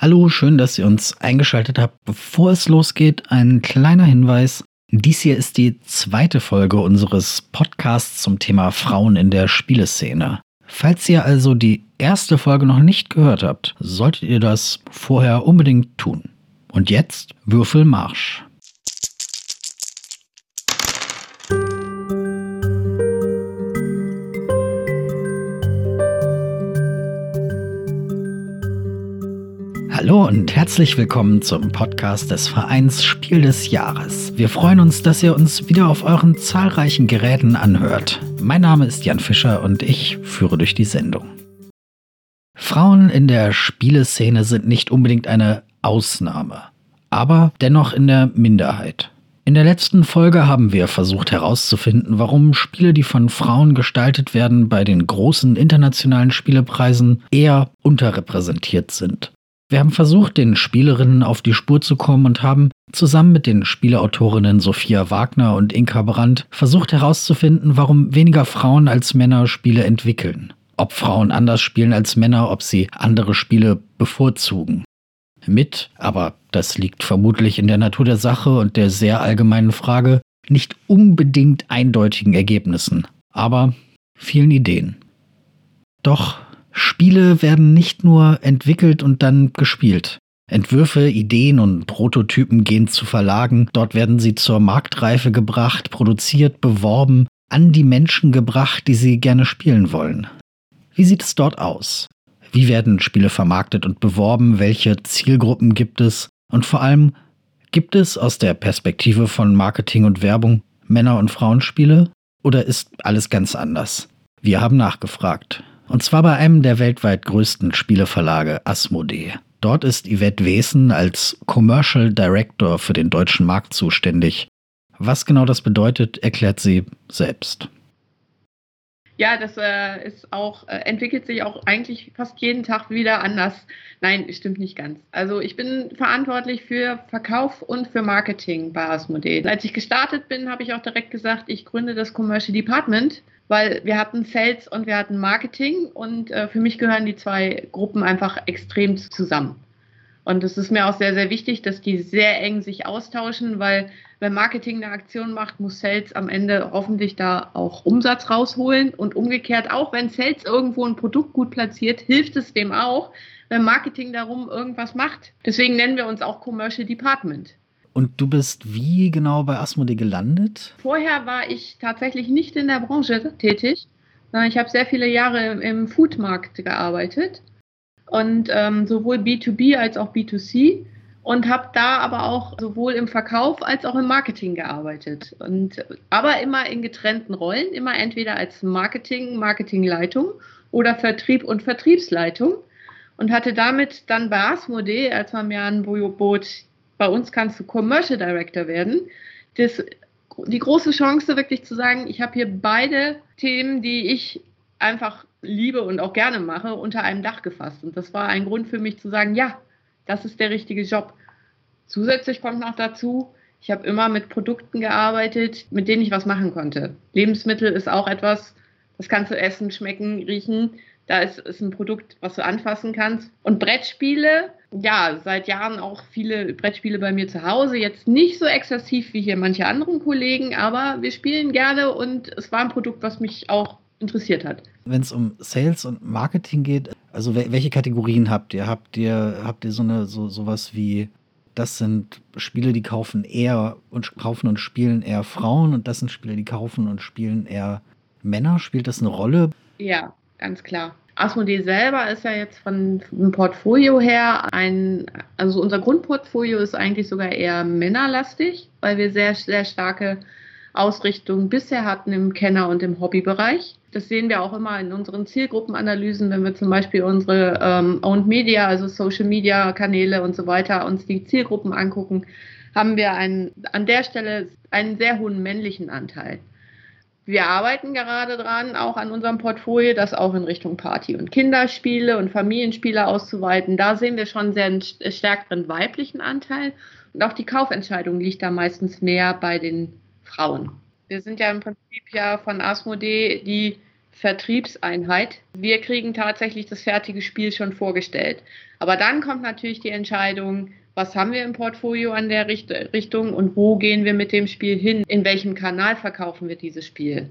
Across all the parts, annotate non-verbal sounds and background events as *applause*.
Hallo, schön, dass ihr uns eingeschaltet habt. Bevor es losgeht, ein kleiner Hinweis. Dies hier ist die zweite Folge unseres Podcasts zum Thema Frauen in der Spieleszene. Falls ihr also die erste Folge noch nicht gehört habt, solltet ihr das vorher unbedingt tun. Und jetzt Würfelmarsch. Hallo und herzlich willkommen zum Podcast des Vereins Spiel des Jahres. Wir freuen uns, dass ihr uns wieder auf euren zahlreichen Geräten anhört. Mein Name ist Jan Fischer und ich führe durch die Sendung. Frauen in der Spieleszene sind nicht unbedingt eine Ausnahme, aber dennoch in der Minderheit. In der letzten Folge haben wir versucht herauszufinden, warum Spiele, die von Frauen gestaltet werden, bei den großen internationalen Spielepreisen eher unterrepräsentiert sind. Wir haben versucht, den Spielerinnen auf die Spur zu kommen und haben zusammen mit den Spieleautorinnen Sophia Wagner und Inka Brandt versucht herauszufinden, warum weniger Frauen als Männer Spiele entwickeln. Ob Frauen anders spielen als Männer, ob sie andere Spiele bevorzugen. Mit, aber das liegt vermutlich in der Natur der Sache und der sehr allgemeinen Frage, nicht unbedingt eindeutigen Ergebnissen, aber vielen Ideen. Doch Spiele werden nicht nur entwickelt und dann gespielt. Entwürfe, Ideen und Prototypen gehen zu Verlagen, dort werden sie zur Marktreife gebracht, produziert, beworben, an die Menschen gebracht, die sie gerne spielen wollen. Wie sieht es dort aus? Wie werden Spiele vermarktet und beworben? Welche Zielgruppen gibt es? Und vor allem, gibt es aus der Perspektive von Marketing und Werbung Männer- und Frauenspiele? Oder ist alles ganz anders? Wir haben nachgefragt. Und zwar bei einem der weltweit größten Spieleverlage Asmodee. Dort ist Yvette Wesen als Commercial Director für den deutschen Markt zuständig. Was genau das bedeutet, erklärt sie selbst. Ja, das äh, ist auch, äh, entwickelt sich auch eigentlich fast jeden Tag wieder anders. Nein, stimmt nicht ganz. Also ich bin verantwortlich für Verkauf und für Marketing bei Asmodee. Als ich gestartet bin, habe ich auch direkt gesagt, ich gründe das Commercial Department weil wir hatten Sales und wir hatten Marketing und äh, für mich gehören die zwei Gruppen einfach extrem zusammen. Und es ist mir auch sehr, sehr wichtig, dass die sehr eng sich austauschen, weil wenn Marketing eine Aktion macht, muss Sales am Ende hoffentlich da auch Umsatz rausholen und umgekehrt auch, wenn Sales irgendwo ein Produkt gut platziert, hilft es dem auch, wenn Marketing darum irgendwas macht. Deswegen nennen wir uns auch Commercial Department. Und du bist wie genau bei Asmodee gelandet? Vorher war ich tatsächlich nicht in der Branche tätig. Ich habe sehr viele Jahre im Foodmarkt gearbeitet und ähm, sowohl B2B als auch B2C und habe da aber auch sowohl im Verkauf als auch im Marketing gearbeitet. Und, aber immer in getrennten Rollen, immer entweder als Marketing, Marketingleitung oder Vertrieb und Vertriebsleitung und hatte damit dann bei Asmodee, als man mir anbot, bei uns kannst du Commercial Director werden. Das, die große Chance wirklich zu sagen, ich habe hier beide Themen, die ich einfach liebe und auch gerne mache, unter einem Dach gefasst. Und das war ein Grund für mich zu sagen, ja, das ist der richtige Job. Zusätzlich kommt noch dazu, ich habe immer mit Produkten gearbeitet, mit denen ich was machen konnte. Lebensmittel ist auch etwas, das kannst du essen, schmecken, riechen. Da ist, ist ein Produkt, was du anfassen kannst. Und Brettspiele, ja, seit Jahren auch viele Brettspiele bei mir zu Hause. Jetzt nicht so exzessiv wie hier manche anderen Kollegen, aber wir spielen gerne und es war ein Produkt, was mich auch interessiert hat. Wenn es um Sales und Marketing geht, also welche Kategorien habt ihr? Habt ihr, habt ihr so eine so sowas wie das sind Spiele, die kaufen eher und kaufen und spielen eher Frauen und das sind Spiele, die kaufen und spielen eher Männer. Spielt das eine Rolle? Ja, ganz klar. Asmodee selber ist ja jetzt von dem Portfolio her ein, also unser Grundportfolio ist eigentlich sogar eher männerlastig, weil wir sehr, sehr starke Ausrichtung bisher hatten im Kenner- und im Hobbybereich. Das sehen wir auch immer in unseren Zielgruppenanalysen, wenn wir zum Beispiel unsere ähm, Owned Media, also Social Media Kanäle und so weiter, uns die Zielgruppen angucken, haben wir einen, an der Stelle einen sehr hohen männlichen Anteil. Wir arbeiten gerade dran, auch an unserem Portfolio, das auch in Richtung Party- und Kinderspiele und Familienspiele auszuweiten. Da sehen wir schon sehr einen stärkeren weiblichen Anteil. Und auch die Kaufentscheidung liegt da meistens mehr bei den Frauen. Wir sind ja im Prinzip ja von Asmodee die Vertriebseinheit. Wir kriegen tatsächlich das fertige Spiel schon vorgestellt. Aber dann kommt natürlich die Entscheidung, was haben wir im Portfolio an der Richt Richtung und wo gehen wir mit dem Spiel hin? In welchem Kanal verkaufen wir dieses Spiel?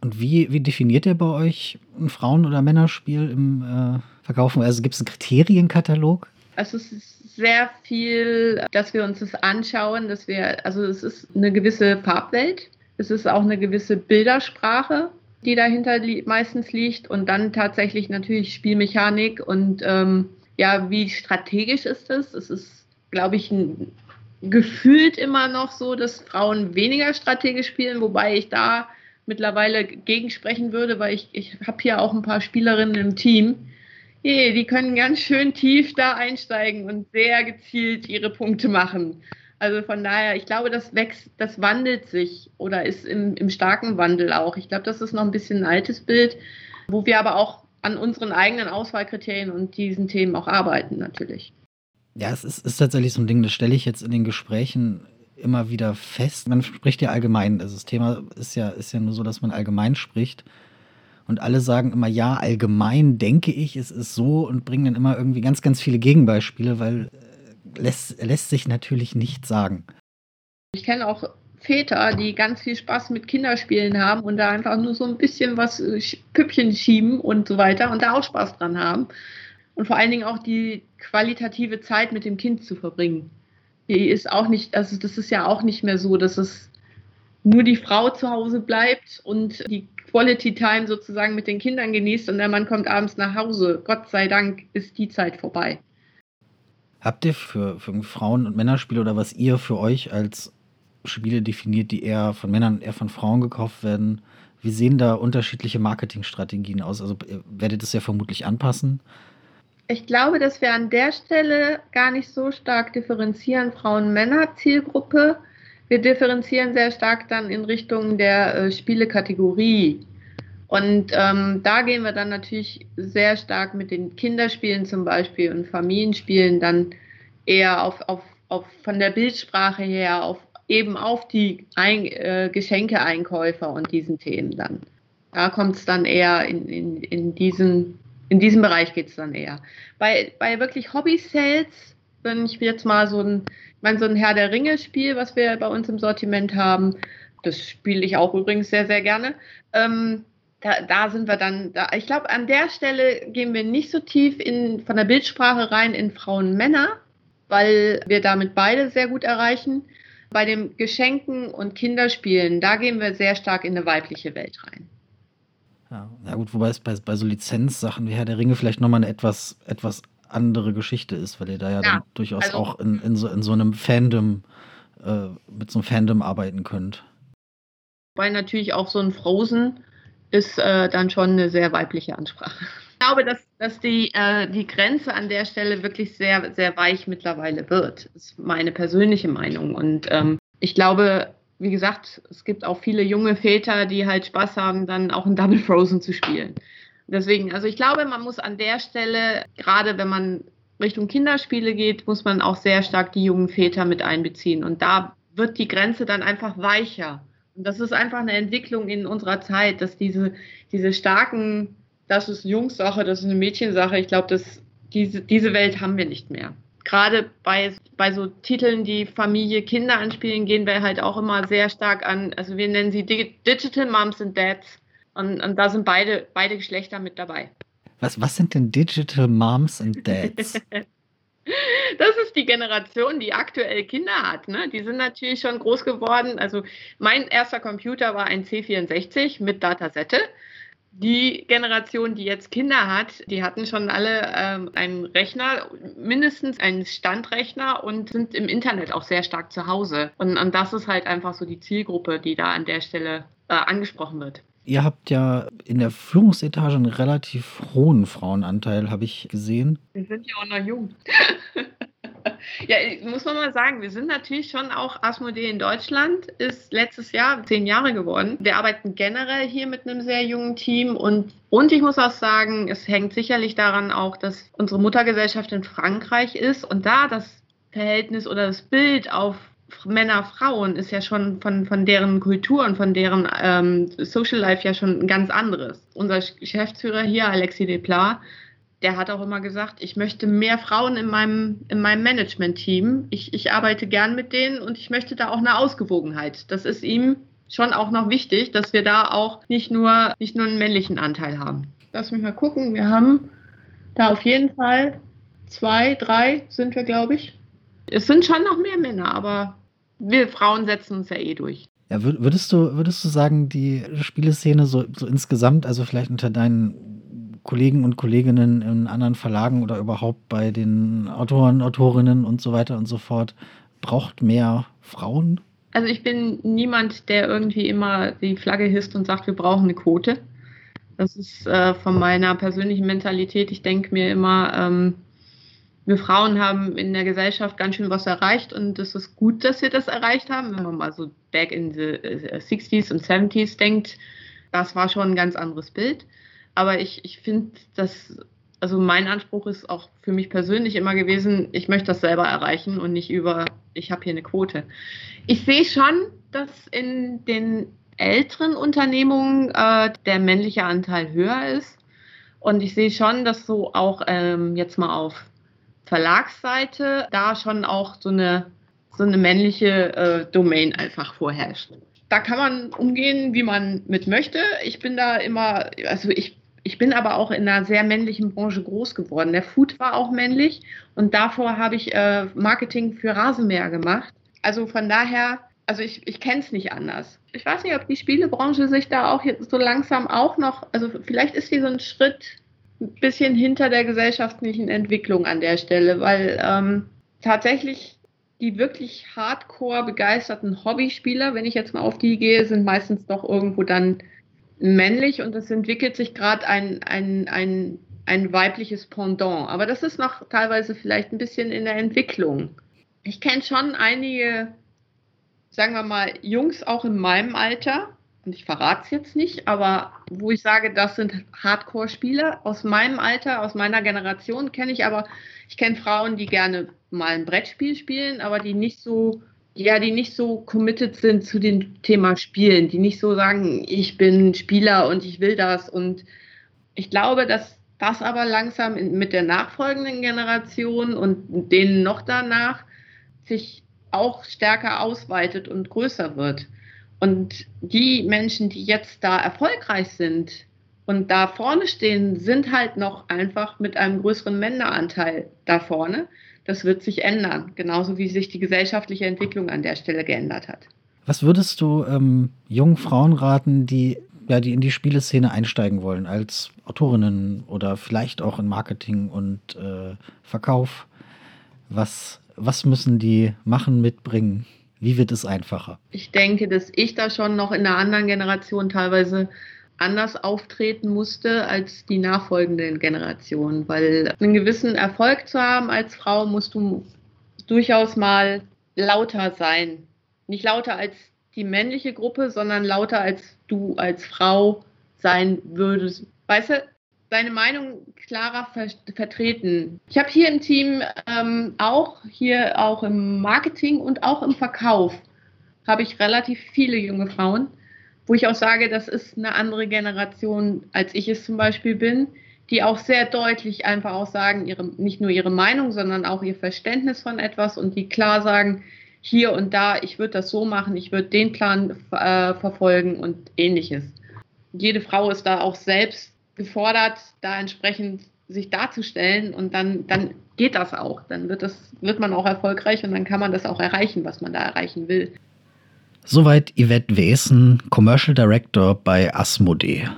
Und wie, wie definiert ihr bei euch ein Frauen- oder Männerspiel im äh, Verkaufen? Also gibt es einen Kriterienkatalog? Also es ist sehr viel, dass wir uns das anschauen, dass wir, also es ist eine gewisse Farbwelt, es ist auch eine gewisse Bildersprache, die dahinter li meistens liegt und dann tatsächlich natürlich Spielmechanik und ähm, ja, wie strategisch ist es? Es ist, glaube ich, gefühlt immer noch so, dass Frauen weniger strategisch spielen, wobei ich da mittlerweile gegensprechen würde, weil ich, ich habe hier auch ein paar Spielerinnen im Team, hey, die können ganz schön tief da einsteigen und sehr gezielt ihre Punkte machen. Also von daher, ich glaube, das wächst, das wandelt sich oder ist im, im starken Wandel auch. Ich glaube, das ist noch ein bisschen ein altes Bild, wo wir aber auch an unseren eigenen Auswahlkriterien und diesen Themen auch arbeiten, natürlich. Ja, es ist, ist tatsächlich so ein Ding, das stelle ich jetzt in den Gesprächen immer wieder fest. Man spricht ja allgemein. Also das Thema ist ja, ist ja nur so, dass man allgemein spricht. Und alle sagen immer, ja, allgemein denke ich, es ist so und bringen dann immer irgendwie ganz, ganz viele Gegenbeispiele, weil äh, lässt, lässt sich natürlich nicht sagen. Ich kenne auch Väter, die ganz viel Spaß mit Kinderspielen haben und da einfach nur so ein bisschen was äh, Püppchen schieben und so weiter und da auch Spaß dran haben. Und vor allen Dingen auch die qualitative Zeit mit dem Kind zu verbringen. Die ist auch nicht, also das ist ja auch nicht mehr so, dass es nur die Frau zu Hause bleibt und die Quality Time sozusagen mit den Kindern genießt und der Mann kommt abends nach Hause. Gott sei Dank ist die Zeit vorbei. Habt ihr für, für Frauen- und Männerspiele oder was ihr für euch als Spiele definiert, die eher von Männern, eher von Frauen gekauft werden? Wie sehen da unterschiedliche Marketingstrategien aus? Also ihr werdet es ja vermutlich anpassen. Ich glaube, dass wir an der Stelle gar nicht so stark differenzieren, Frauen-Männer-Zielgruppe. Wir differenzieren sehr stark dann in Richtung der äh, Spielekategorie. Und ähm, da gehen wir dann natürlich sehr stark mit den Kinderspielen zum Beispiel und Familienspielen dann eher auf, auf, auf von der Bildsprache her auf eben auf die Ein äh, Geschenkeeinkäufer und diesen Themen dann. Da kommt es dann eher in, in, in, diesen, in diesem Bereich geht es dann eher. Bei, bei wirklich Hobby-Sales, wenn ich jetzt mal so ein, ich meine, so ein Herr der Ringe-Spiel, was wir bei uns im Sortiment haben, das spiele ich auch übrigens sehr, sehr gerne. Ähm, da, da, sind wir dann, da, ich glaube, an der Stelle gehen wir nicht so tief in, von der Bildsprache rein in Frauen, Männer, weil wir damit beide sehr gut erreichen. Bei den Geschenken und Kinderspielen, da gehen wir sehr stark in eine weibliche Welt rein. Ja, ja gut, wobei es bei, bei so Lizenzsachen wie Herr der Ringe vielleicht nochmal eine etwas, etwas andere Geschichte ist, weil ihr da ja, ja dann durchaus also, auch in, in, so, in so einem Fandom, äh, mit so einem Fandom arbeiten könnt. Weil natürlich auch so ein Frozen ist äh, dann schon eine sehr weibliche Ansprache. Ich glaube, dass, dass die, äh, die Grenze an der Stelle wirklich sehr, sehr weich mittlerweile wird. Das ist meine persönliche Meinung. Und ähm, ich glaube, wie gesagt, es gibt auch viele junge Väter, die halt Spaß haben, dann auch ein Double Frozen zu spielen. Deswegen, also ich glaube, man muss an der Stelle, gerade wenn man Richtung Kinderspiele geht, muss man auch sehr stark die jungen Väter mit einbeziehen. Und da wird die Grenze dann einfach weicher. Und das ist einfach eine Entwicklung in unserer Zeit, dass diese, diese starken das ist Jungssache, das ist eine Mädchensache. Ich glaube, diese, diese Welt haben wir nicht mehr. Gerade bei, bei so Titeln, die Familie, Kinder anspielen, gehen wir halt auch immer sehr stark an, also wir nennen sie Digital Moms and Dads. Und, und da sind beide, beide Geschlechter mit dabei. Was, was sind denn Digital Moms and Dads? *laughs* Das ist die Generation, die aktuell Kinder hat. Ne? Die sind natürlich schon groß geworden. Also mein erster Computer war ein C64 mit Datasette die Generation, die jetzt Kinder hat, die hatten schon alle ähm, einen Rechner, mindestens einen Standrechner und sind im Internet auch sehr stark zu Hause. Und, und das ist halt einfach so die Zielgruppe, die da an der Stelle äh, angesprochen wird. Ihr habt ja in der Führungsetage einen relativ hohen Frauenanteil, habe ich gesehen. Wir sind ja auch noch jung. *laughs* Ja, muss man mal sagen, wir sind natürlich schon auch Asmodee in Deutschland, ist letztes Jahr zehn Jahre geworden. Wir arbeiten generell hier mit einem sehr jungen Team und, und ich muss auch sagen, es hängt sicherlich daran auch, dass unsere Muttergesellschaft in Frankreich ist und da das Verhältnis oder das Bild auf Männer, Frauen ist ja schon von, von deren Kultur und von deren ähm, Social Life ja schon ein ganz anderes. Unser Geschäftsführer hier, Alexis Desplat, der hat auch immer gesagt, ich möchte mehr Frauen in meinem, in meinem Management-Team. Ich, ich arbeite gern mit denen und ich möchte da auch eine Ausgewogenheit. Das ist ihm schon auch noch wichtig, dass wir da auch nicht nur, nicht nur einen männlichen Anteil haben. Lass mich mal gucken. Wir haben da auf jeden Fall zwei, drei sind wir, glaube ich. Es sind schon noch mehr Männer, aber wir Frauen setzen uns ja eh durch. Ja, würdest du, würdest du sagen, die Spieleszene so, so insgesamt, also vielleicht unter deinen Kollegen und Kolleginnen in anderen Verlagen oder überhaupt bei den Autoren, Autorinnen und so weiter und so fort, braucht mehr Frauen? Also ich bin niemand, der irgendwie immer die Flagge hisst und sagt, wir brauchen eine Quote. Das ist äh, von meiner persönlichen Mentalität. Ich denke mir immer, ähm, wir Frauen haben in der Gesellschaft ganz schön was erreicht und es ist gut, dass wir das erreicht haben. Wenn man mal so back in the 60s äh, und 70s denkt, das war schon ein ganz anderes Bild. Aber ich, ich finde, dass, also mein Anspruch ist auch für mich persönlich immer gewesen, ich möchte das selber erreichen und nicht über, ich habe hier eine Quote. Ich sehe schon, dass in den älteren Unternehmungen äh, der männliche Anteil höher ist. Und ich sehe schon, dass so auch ähm, jetzt mal auf Verlagsseite da schon auch so eine, so eine männliche äh, Domain einfach vorherrscht. Da kann man umgehen, wie man mit möchte. Ich bin da immer, also ich, ich bin aber auch in einer sehr männlichen Branche groß geworden. Der Food war auch männlich und davor habe ich äh, Marketing für Rasenmäher gemacht. Also von daher, also ich, ich kenne es nicht anders. Ich weiß nicht, ob die Spielebranche sich da auch jetzt so langsam auch noch, also vielleicht ist die so ein Schritt ein bisschen hinter der gesellschaftlichen Entwicklung an der Stelle, weil ähm, tatsächlich die wirklich hardcore begeisterten Hobbyspieler, wenn ich jetzt mal auf die gehe, sind meistens doch irgendwo dann männlich und es entwickelt sich gerade ein, ein, ein, ein weibliches Pendant. Aber das ist noch teilweise vielleicht ein bisschen in der Entwicklung. Ich kenne schon einige, sagen wir mal, Jungs auch in meinem Alter, und ich verrate es jetzt nicht, aber wo ich sage, das sind Hardcore-Spieler aus meinem Alter, aus meiner Generation kenne ich aber, ich kenne Frauen, die gerne mal ein Brettspiel spielen, aber die nicht so, ja, die nicht so committed sind zu dem Thema Spielen, die nicht so sagen, ich bin Spieler und ich will das und ich glaube, dass das aber langsam mit der nachfolgenden Generation und denen noch danach sich auch stärker ausweitet und größer wird. Und die Menschen, die jetzt da erfolgreich sind und da vorne stehen, sind halt noch einfach mit einem größeren Männeranteil da vorne. Das wird sich ändern, genauso wie sich die gesellschaftliche Entwicklung an der Stelle geändert hat. Was würdest du ähm, jungen Frauen raten, die, ja, die in die Spieleszene einsteigen wollen, als Autorinnen oder vielleicht auch in Marketing und äh, Verkauf? Was, was müssen die machen, mitbringen? Wie wird es einfacher? Ich denke, dass ich da schon noch in einer anderen Generation teilweise anders auftreten musste als die nachfolgenden Generationen, weil einen gewissen Erfolg zu haben als Frau musst du durchaus mal lauter sein. Nicht lauter als die männliche Gruppe, sondern lauter als du als Frau sein würdest. Weißt du, seine Meinung klarer ver vertreten. Ich habe hier im Team ähm, auch, hier auch im Marketing und auch im Verkauf, habe ich relativ viele junge Frauen, wo ich auch sage, das ist eine andere Generation, als ich es zum Beispiel bin, die auch sehr deutlich einfach auch sagen, ihre, nicht nur ihre Meinung, sondern auch ihr Verständnis von etwas und die klar sagen, hier und da, ich würde das so machen, ich würde den Plan äh, verfolgen und ähnliches. Jede Frau ist da auch selbst gefordert, da entsprechend sich darzustellen und dann, dann geht das auch. Dann wird, das, wird man auch erfolgreich und dann kann man das auch erreichen, was man da erreichen will. Soweit Yvette Wesen, Commercial Director bei Asmodee.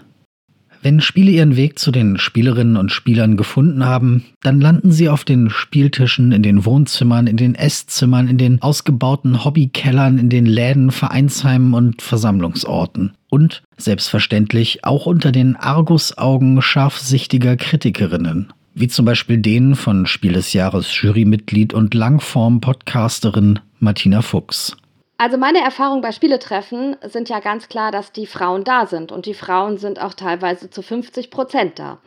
Wenn Spiele ihren Weg zu den Spielerinnen und Spielern gefunden haben, dann landen sie auf den Spieltischen, in den Wohnzimmern, in den Esszimmern, in den ausgebauten Hobbykellern, in den Läden, Vereinsheimen und Versammlungsorten. Und selbstverständlich auch unter den Argusaugen scharfsichtiger Kritikerinnen, wie zum Beispiel denen von Spiel des Jahres Jurymitglied und Langform-Podcasterin Martina Fuchs. Also meine Erfahrungen bei Spieletreffen sind ja ganz klar, dass die Frauen da sind und die Frauen sind auch teilweise zu 50 Prozent da.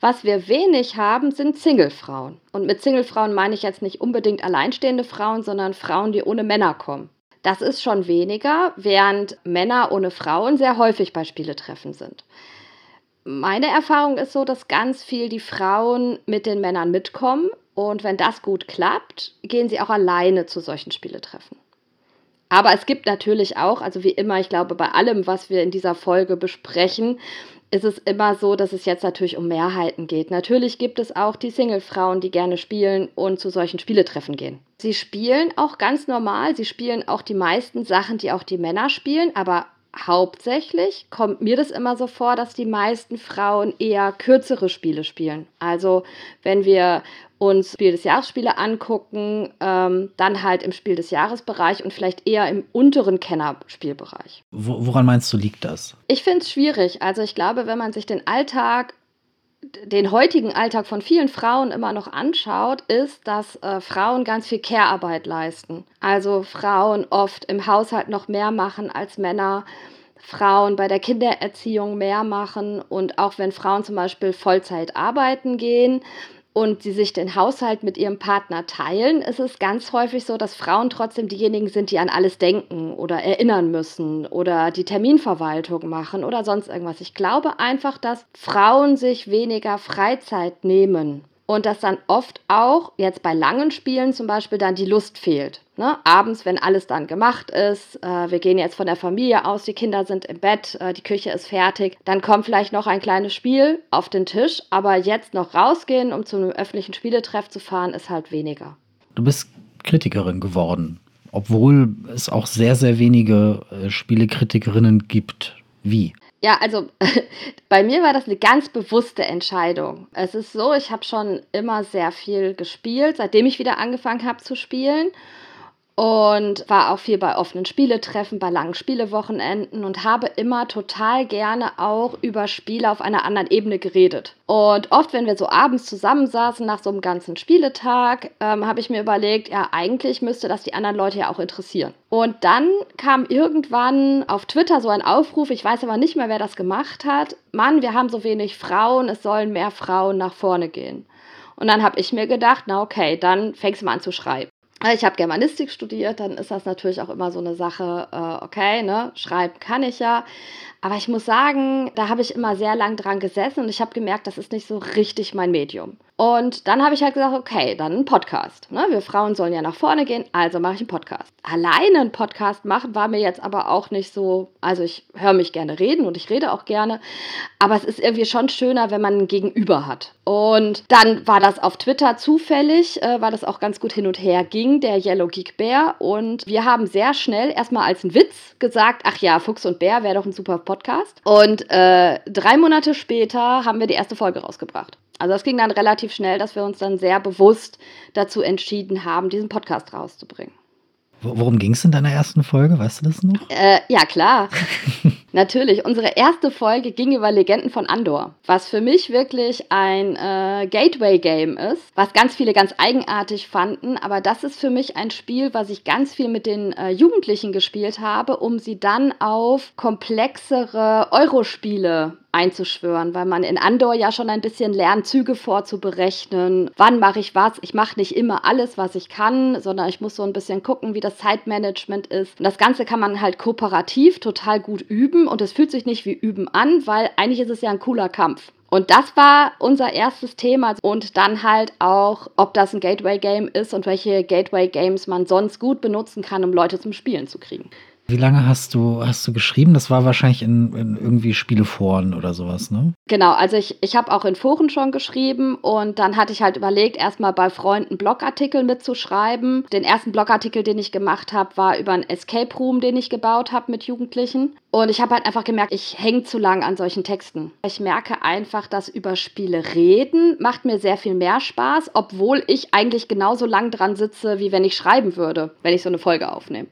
Was wir wenig haben, sind Singlefrauen. Und mit Singlefrauen meine ich jetzt nicht unbedingt alleinstehende Frauen, sondern Frauen, die ohne Männer kommen. Das ist schon weniger, während Männer ohne Frauen sehr häufig bei Spieletreffen sind. Meine Erfahrung ist so, dass ganz viel die Frauen mit den Männern mitkommen und wenn das gut klappt, gehen sie auch alleine zu solchen Spieletreffen. Aber es gibt natürlich auch, also wie immer, ich glaube, bei allem, was wir in dieser Folge besprechen, ist es immer so, dass es jetzt natürlich um Mehrheiten geht. Natürlich gibt es auch die Single-Frauen, die gerne spielen und zu solchen Spieletreffen gehen. Sie spielen auch ganz normal, sie spielen auch die meisten Sachen, die auch die Männer spielen, aber hauptsächlich kommt mir das immer so vor, dass die meisten Frauen eher kürzere Spiele spielen. Also wenn wir uns Spiel des Jahresspiele angucken, ähm, dann halt im Spiel des Jahresbereich und vielleicht eher im unteren Kennerspielbereich. Woran meinst du, liegt das? Ich finde es schwierig. Also ich glaube, wenn man sich den Alltag den heutigen Alltag von vielen Frauen immer noch anschaut, ist, dass äh, Frauen ganz viel Care-Arbeit leisten. Also Frauen oft im Haushalt noch mehr machen als Männer. Frauen bei der Kindererziehung mehr machen und auch wenn Frauen zum Beispiel Vollzeit arbeiten gehen, und sie sich den Haushalt mit ihrem Partner teilen, ist es ganz häufig so, dass Frauen trotzdem diejenigen sind, die an alles denken oder erinnern müssen oder die Terminverwaltung machen oder sonst irgendwas. Ich glaube einfach, dass Frauen sich weniger Freizeit nehmen und dass dann oft auch jetzt bei langen Spielen zum Beispiel dann die Lust fehlt. Ne? Abends, wenn alles dann gemacht ist, äh, wir gehen jetzt von der Familie aus, die Kinder sind im Bett, äh, die Küche ist fertig, dann kommt vielleicht noch ein kleines Spiel auf den Tisch, aber jetzt noch rausgehen, um zu einem öffentlichen Spieletreff zu fahren, ist halt weniger. Du bist Kritikerin geworden, obwohl es auch sehr, sehr wenige äh, Spielekritikerinnen gibt. Wie? Ja, also *laughs* bei mir war das eine ganz bewusste Entscheidung. Es ist so, ich habe schon immer sehr viel gespielt, seitdem ich wieder angefangen habe zu spielen und war auch viel bei offenen Spieletreffen, bei langen Spielewochenenden und habe immer total gerne auch über Spiele auf einer anderen Ebene geredet. Und oft, wenn wir so abends zusammensaßen nach so einem ganzen Spieletag, ähm, habe ich mir überlegt, ja, eigentlich müsste das die anderen Leute ja auch interessieren. Und dann kam irgendwann auf Twitter so ein Aufruf, ich weiß aber nicht mehr, wer das gemacht hat. Mann, wir haben so wenig Frauen, es sollen mehr Frauen nach vorne gehen. Und dann habe ich mir gedacht, na okay, dann fängst du mal an zu schreiben. Ich habe Germanistik studiert, dann ist das natürlich auch immer so eine Sache, äh, okay, ne, schreiben kann ich ja. Aber ich muss sagen, da habe ich immer sehr lang dran gesessen und ich habe gemerkt, das ist nicht so richtig mein Medium. Und dann habe ich halt gesagt, okay, dann ein Podcast. Ne? Wir Frauen sollen ja nach vorne gehen, also mache ich einen Podcast. Alleine einen Podcast machen war mir jetzt aber auch nicht so, also ich höre mich gerne reden und ich rede auch gerne, aber es ist irgendwie schon schöner, wenn man ein Gegenüber hat. Und dann war das auf Twitter zufällig, äh, weil das auch ganz gut hin und her ging, der Yellow Geek Bär. Und wir haben sehr schnell erstmal als einen Witz gesagt, ach ja, Fuchs und Bär wäre doch ein super Podcast. Und äh, drei Monate später haben wir die erste Folge rausgebracht. Also das ging dann relativ schnell, dass wir uns dann sehr bewusst dazu entschieden haben, diesen Podcast rauszubringen. Worum ging es in deiner ersten Folge? Weißt du das noch? Äh, ja, klar. *laughs* Natürlich. Unsere erste Folge ging über Legenden von Andor, was für mich wirklich ein äh, Gateway-Game ist, was ganz viele ganz eigenartig fanden. Aber das ist für mich ein Spiel, was ich ganz viel mit den äh, Jugendlichen gespielt habe, um sie dann auf komplexere Eurospiele einzuschwören, weil man in Andor ja schon ein bisschen lernt, Züge vorzuberechnen. Wann mache ich was? Ich mache nicht immer alles, was ich kann, sondern ich muss so ein bisschen gucken, wie das Zeitmanagement ist. Und das Ganze kann man halt kooperativ total gut üben und es fühlt sich nicht wie Üben an, weil eigentlich ist es ja ein cooler Kampf. Und das war unser erstes Thema. Und dann halt auch, ob das ein Gateway-Game ist und welche Gateway-Games man sonst gut benutzen kann, um Leute zum Spielen zu kriegen. Wie lange hast du, hast du geschrieben? Das war wahrscheinlich in, in irgendwie Spieleforen oder sowas, ne? Genau, also ich, ich habe auch in Foren schon geschrieben und dann hatte ich halt überlegt, erstmal bei Freunden Blogartikel mitzuschreiben. Den ersten Blogartikel, den ich gemacht habe, war über einen Escape Room, den ich gebaut habe mit Jugendlichen. Und ich habe halt einfach gemerkt, ich hänge zu lang an solchen Texten. Ich merke einfach, dass über Spiele reden macht mir sehr viel mehr Spaß, obwohl ich eigentlich genauso lang dran sitze, wie wenn ich schreiben würde, wenn ich so eine Folge aufnehme.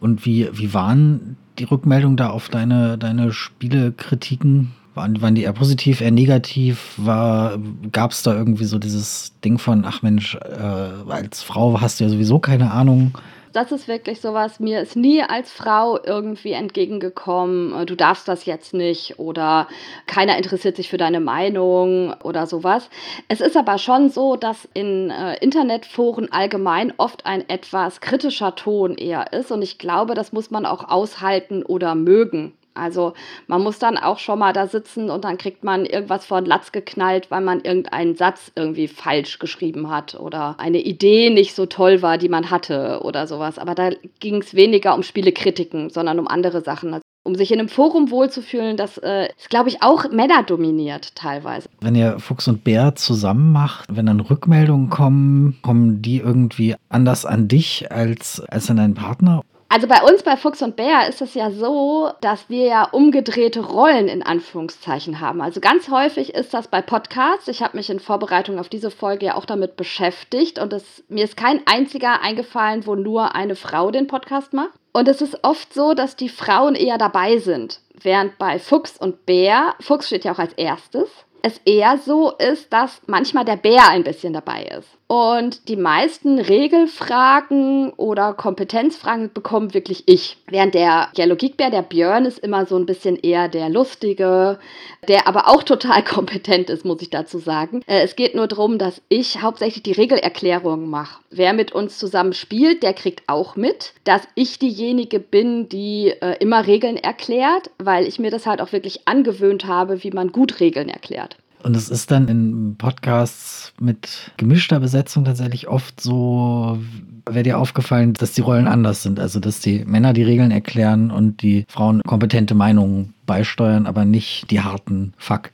Und wie, wie waren die Rückmeldungen da auf deine, deine Spielekritiken? Waren, waren die eher positiv, eher negativ? Gab es da irgendwie so dieses Ding von, ach Mensch, äh, als Frau hast du ja sowieso keine Ahnung? Das ist wirklich sowas, mir ist nie als Frau irgendwie entgegengekommen, äh, du darfst das jetzt nicht oder keiner interessiert sich für deine Meinung oder sowas. Es ist aber schon so, dass in äh, Internetforen allgemein oft ein etwas kritischer Ton eher ist und ich glaube, das muss man auch aushalten oder mögen. Also man muss dann auch schon mal da sitzen und dann kriegt man irgendwas vor den Latz geknallt, weil man irgendeinen Satz irgendwie falsch geschrieben hat oder eine Idee nicht so toll war, die man hatte oder sowas. Aber da ging es weniger um Spielekritiken, sondern um andere Sachen. Um sich in einem Forum wohlzufühlen, das äh, ist, glaube ich, auch Männer dominiert teilweise. Wenn ihr Fuchs und Bär zusammen macht, wenn dann Rückmeldungen kommen, kommen die irgendwie anders an dich als, als an deinen Partner? Also bei uns bei Fuchs und Bär ist es ja so, dass wir ja umgedrehte Rollen in Anführungszeichen haben. Also ganz häufig ist das bei Podcasts. Ich habe mich in Vorbereitung auf diese Folge ja auch damit beschäftigt und es, mir ist kein einziger eingefallen, wo nur eine Frau den Podcast macht. Und es ist oft so, dass die Frauen eher dabei sind. Während bei Fuchs und Bär, Fuchs steht ja auch als erstes, es eher so ist, dass manchmal der Bär ein bisschen dabei ist. Und die meisten Regelfragen oder Kompetenzfragen bekommen wirklich ich. Während der Yellow Geek der Björn, ist immer so ein bisschen eher der Lustige, der aber auch total *laughs* kompetent ist, muss ich dazu sagen. Äh, es geht nur darum, dass ich hauptsächlich die Regelerklärungen mache. Wer mit uns zusammen spielt, der kriegt auch mit, dass ich diejenige bin, die äh, immer Regeln erklärt, weil ich mir das halt auch wirklich angewöhnt habe, wie man gut Regeln erklärt. Und es ist dann in Podcasts mit gemischter Besetzung tatsächlich oft so, wäre dir aufgefallen, dass die Rollen anders sind. Also, dass die Männer die Regeln erklären und die Frauen kompetente Meinungen beisteuern, aber nicht die harten Fuck.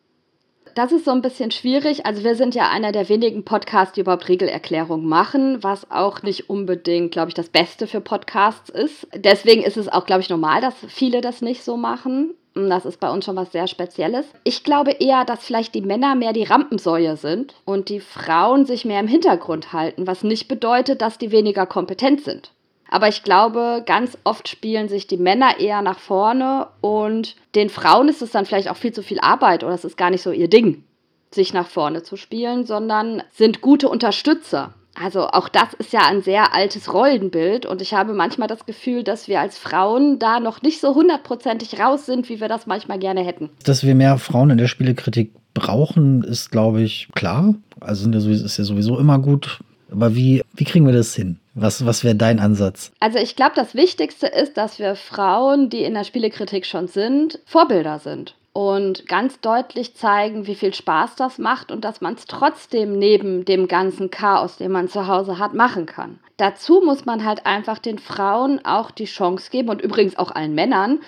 Das ist so ein bisschen schwierig. Also wir sind ja einer der wenigen Podcasts, die überhaupt Regelerklärungen machen, was auch nicht unbedingt, glaube ich, das Beste für Podcasts ist. Deswegen ist es auch, glaube ich, normal, dass viele das nicht so machen. Das ist bei uns schon was sehr Spezielles. Ich glaube eher, dass vielleicht die Männer mehr die Rampensäue sind und die Frauen sich mehr im Hintergrund halten, was nicht bedeutet, dass die weniger kompetent sind. Aber ich glaube, ganz oft spielen sich die Männer eher nach vorne und den Frauen ist es dann vielleicht auch viel zu viel Arbeit oder es ist gar nicht so ihr Ding, sich nach vorne zu spielen, sondern sind gute Unterstützer. Also auch das ist ja ein sehr altes Rollenbild und ich habe manchmal das Gefühl, dass wir als Frauen da noch nicht so hundertprozentig raus sind, wie wir das manchmal gerne hätten. Dass wir mehr Frauen in der Spielekritik brauchen, ist, glaube ich, klar. Also ist ja sowieso immer gut. Aber wie, wie kriegen wir das hin? Was, was wäre dein Ansatz? Also ich glaube, das Wichtigste ist, dass wir Frauen, die in der Spielekritik schon sind, Vorbilder sind und ganz deutlich zeigen, wie viel Spaß das macht und dass man es trotzdem neben dem ganzen Chaos, den man zu Hause hat, machen kann. Dazu muss man halt einfach den Frauen auch die Chance geben und übrigens auch allen Männern,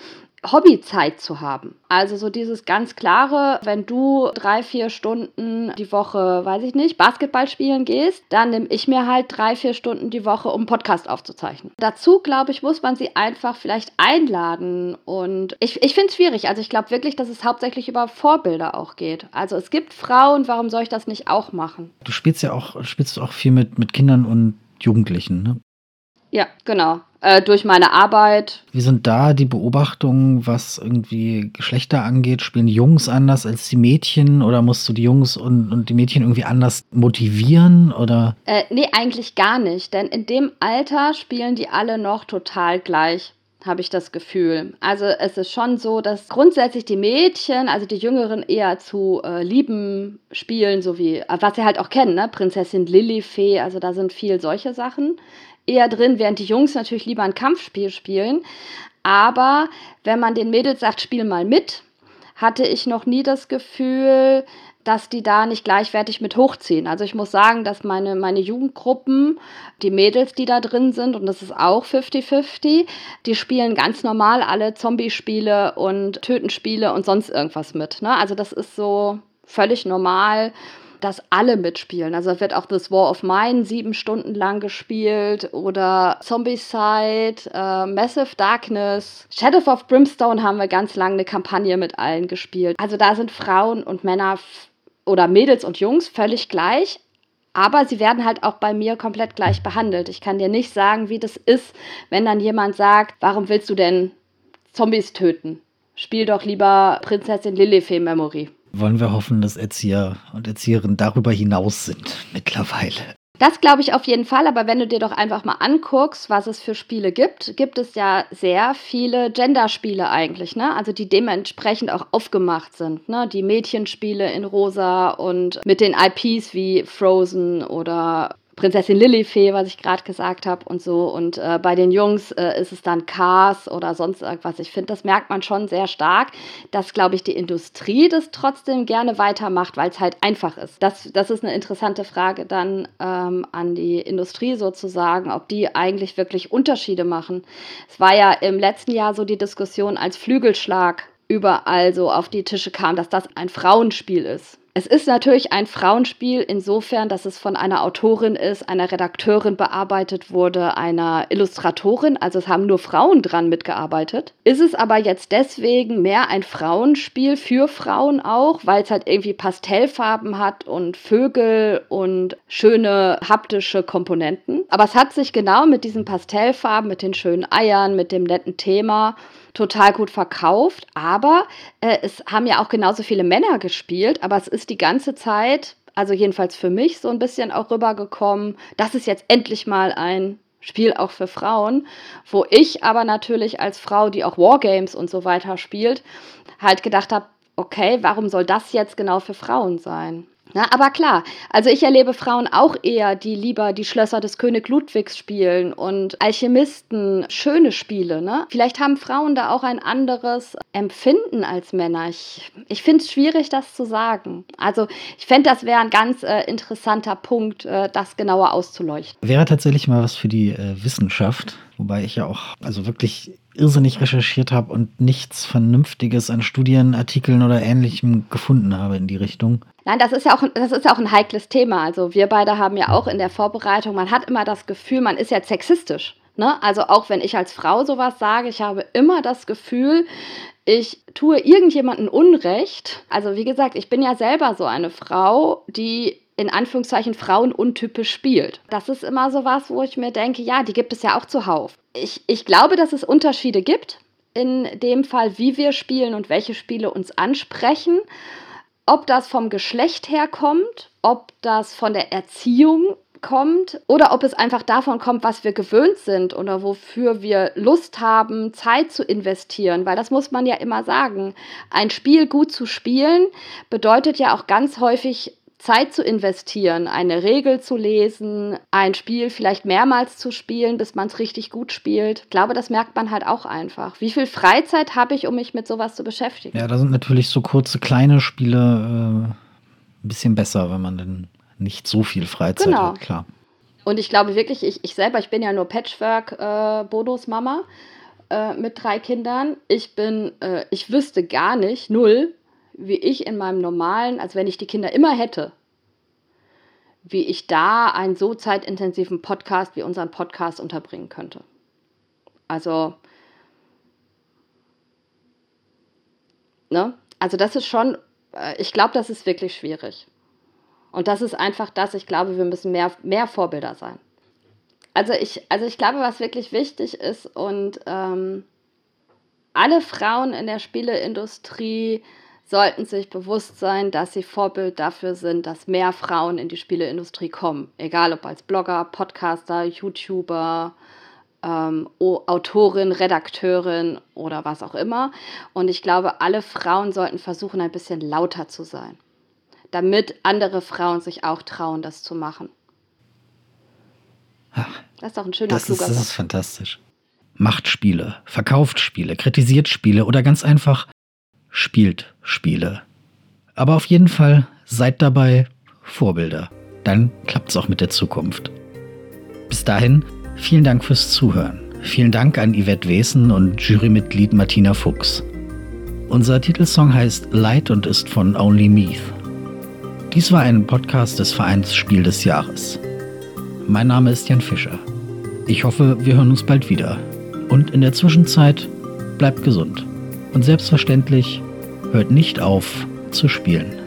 Hobbyzeit zu haben. Also so dieses ganz klare, wenn du drei, vier Stunden die Woche, weiß ich nicht, Basketball spielen gehst, dann nehme ich mir halt drei, vier Stunden die Woche, um Podcast aufzuzeichnen. Dazu, glaube ich, muss man sie einfach vielleicht einladen. Und ich, ich finde es schwierig. Also ich glaube wirklich, dass es hauptsächlich über Vorbilder auch geht. Also es gibt Frauen, warum soll ich das nicht auch machen? Du spielst ja auch, spielst auch viel mit, mit Kindern und Jugendlichen, ne? Ja, genau. Äh, durch meine Arbeit. Wie sind da die Beobachtungen, was irgendwie Geschlechter angeht? Spielen die Jungs anders als die Mädchen oder musst du die Jungs und, und die Mädchen irgendwie anders motivieren? Oder? Äh, nee, eigentlich gar nicht. Denn in dem Alter spielen die alle noch total gleich habe ich das Gefühl. Also es ist schon so, dass grundsätzlich die Mädchen, also die Jüngeren, eher zu äh, Lieben spielen, so wie, äh, was sie halt auch kennen, ne? Prinzessin Lilifee, also da sind viel solche Sachen eher drin, während die Jungs natürlich lieber ein Kampfspiel spielen. Aber wenn man den Mädels sagt, spiel mal mit, hatte ich noch nie das Gefühl, dass die da nicht gleichwertig mit hochziehen. Also ich muss sagen, dass meine, meine Jugendgruppen, die Mädels, die da drin sind, und das ist auch 50-50, die spielen ganz normal alle Zombie-Spiele und Tötenspiele und sonst irgendwas mit. Ne? Also das ist so völlig normal dass alle mitspielen. Also wird auch This War of Mine sieben Stunden lang gespielt oder Zombicide, äh, Massive Darkness, Shadow of Brimstone haben wir ganz lange eine Kampagne mit allen gespielt. Also da sind Frauen und Männer oder Mädels und Jungs völlig gleich. Aber sie werden halt auch bei mir komplett gleich behandelt. Ich kann dir nicht sagen, wie das ist, wenn dann jemand sagt, warum willst du denn Zombies töten? Spiel doch lieber Prinzessin Lilifee Memory wollen wir hoffen, dass Erzieher und Erzieherinnen darüber hinaus sind mittlerweile. Das glaube ich auf jeden Fall, aber wenn du dir doch einfach mal anguckst, was es für Spiele gibt, gibt es ja sehr viele Gender-Spiele eigentlich, ne? Also die dementsprechend auch aufgemacht sind, ne? Die Mädchenspiele in rosa und mit den IPs wie Frozen oder Prinzessin Lilifee, was ich gerade gesagt habe und so. Und äh, bei den Jungs äh, ist es dann Cars oder sonst irgendwas. Ich finde, das merkt man schon sehr stark, dass, glaube ich, die Industrie das trotzdem gerne weitermacht, weil es halt einfach ist. Das, das ist eine interessante Frage dann ähm, an die Industrie sozusagen, ob die eigentlich wirklich Unterschiede machen. Es war ja im letzten Jahr so die Diskussion, als Flügelschlag überall so auf die Tische kam, dass das ein Frauenspiel ist. Es ist natürlich ein Frauenspiel insofern, dass es von einer Autorin ist, einer Redakteurin bearbeitet wurde, einer Illustratorin, also es haben nur Frauen dran mitgearbeitet. Ist es aber jetzt deswegen mehr ein Frauenspiel für Frauen auch, weil es halt irgendwie Pastellfarben hat und Vögel und schöne haptische Komponenten. Aber es hat sich genau mit diesen Pastellfarben, mit den schönen Eiern, mit dem netten Thema total gut verkauft, aber äh, es haben ja auch genauso viele Männer gespielt, aber es ist die ganze Zeit, also jedenfalls für mich, so ein bisschen auch rübergekommen, das ist jetzt endlich mal ein Spiel auch für Frauen, wo ich aber natürlich als Frau, die auch Wargames und so weiter spielt, halt gedacht habe, okay, warum soll das jetzt genau für Frauen sein? Na, aber klar, also ich erlebe Frauen auch eher, die lieber die Schlösser des König Ludwigs spielen und Alchemisten, schöne Spiele. Ne? Vielleicht haben Frauen da auch ein anderes Empfinden als Männer. Ich, ich finde es schwierig, das zu sagen. Also ich fände, das wäre ein ganz äh, interessanter Punkt, äh, das genauer auszuleuchten. Wäre tatsächlich mal was für die äh, Wissenschaft, wobei ich ja auch also wirklich irrsinnig recherchiert habe und nichts Vernünftiges an Studienartikeln oder Ähnlichem gefunden habe in die Richtung. Nein, das ist ja auch, das ist auch ein heikles Thema. Also wir beide haben ja auch in der Vorbereitung, man hat immer das Gefühl, man ist ja sexistisch. Ne? Also auch wenn ich als Frau sowas sage, ich habe immer das Gefühl, ich tue irgendjemandem Unrecht. Also wie gesagt, ich bin ja selber so eine Frau, die in Anführungszeichen Frauen untypisch spielt. Das ist immer so was, wo ich mir denke, ja, die gibt es ja auch zuhauf. Ich, ich glaube, dass es Unterschiede gibt in dem Fall, wie wir spielen und welche Spiele uns ansprechen. Ob das vom Geschlecht herkommt, ob das von der Erziehung kommt oder ob es einfach davon kommt, was wir gewöhnt sind oder wofür wir Lust haben, Zeit zu investieren, weil das muss man ja immer sagen. Ein Spiel gut zu spielen bedeutet ja auch ganz häufig Zeit zu investieren, eine Regel zu lesen, ein Spiel vielleicht mehrmals zu spielen, bis man es richtig gut spielt. Ich glaube, das merkt man halt auch einfach. Wie viel Freizeit habe ich, um mich mit sowas zu beschäftigen? Ja, da sind natürlich so kurze, kleine Spiele äh, ein bisschen besser, wenn man dann nicht so viel Freizeit genau. hat, klar. Und ich glaube wirklich, ich, ich selber, ich bin ja nur Patchwork-Bodos-Mama äh, mit drei Kindern. Ich bin, äh, ich wüsste gar nicht, null, wie ich in meinem normalen, als wenn ich die Kinder immer hätte, wie ich da einen so zeitintensiven Podcast wie unseren Podcast unterbringen könnte. Also, ne? Also das ist schon, äh, ich glaube, das ist wirklich schwierig. Und das ist einfach das, ich glaube, wir müssen mehr, mehr Vorbilder sein. Also ich, also ich glaube, was wirklich wichtig ist und ähm, alle Frauen in der Spieleindustrie sollten sich bewusst sein, dass sie Vorbild dafür sind, dass mehr Frauen in die Spieleindustrie kommen. Egal ob als Blogger, Podcaster, YouTuber, ähm, Autorin, Redakteurin oder was auch immer. Und ich glaube, alle Frauen sollten versuchen, ein bisschen lauter zu sein, damit andere Frauen sich auch trauen, das zu machen. das ist doch ein schöner das ist, Das ist fantastisch. Macht Spiele, verkauft Spiele, kritisiert Spiele oder ganz einfach spielt Spiele. Aber auf jeden Fall seid dabei Vorbilder. Dann klappt es auch mit der Zukunft. Bis dahin, vielen Dank fürs Zuhören. Vielen Dank an Yvette Wesen und Jurymitglied Martina Fuchs. Unser Titelsong heißt Light und ist von Only Meath. Dies war ein Podcast des Vereins Spiel des Jahres. Mein Name ist Jan Fischer. Ich hoffe, wir hören uns bald wieder. Und in der Zwischenzeit bleibt gesund. Und selbstverständlich hört nicht auf zu spielen.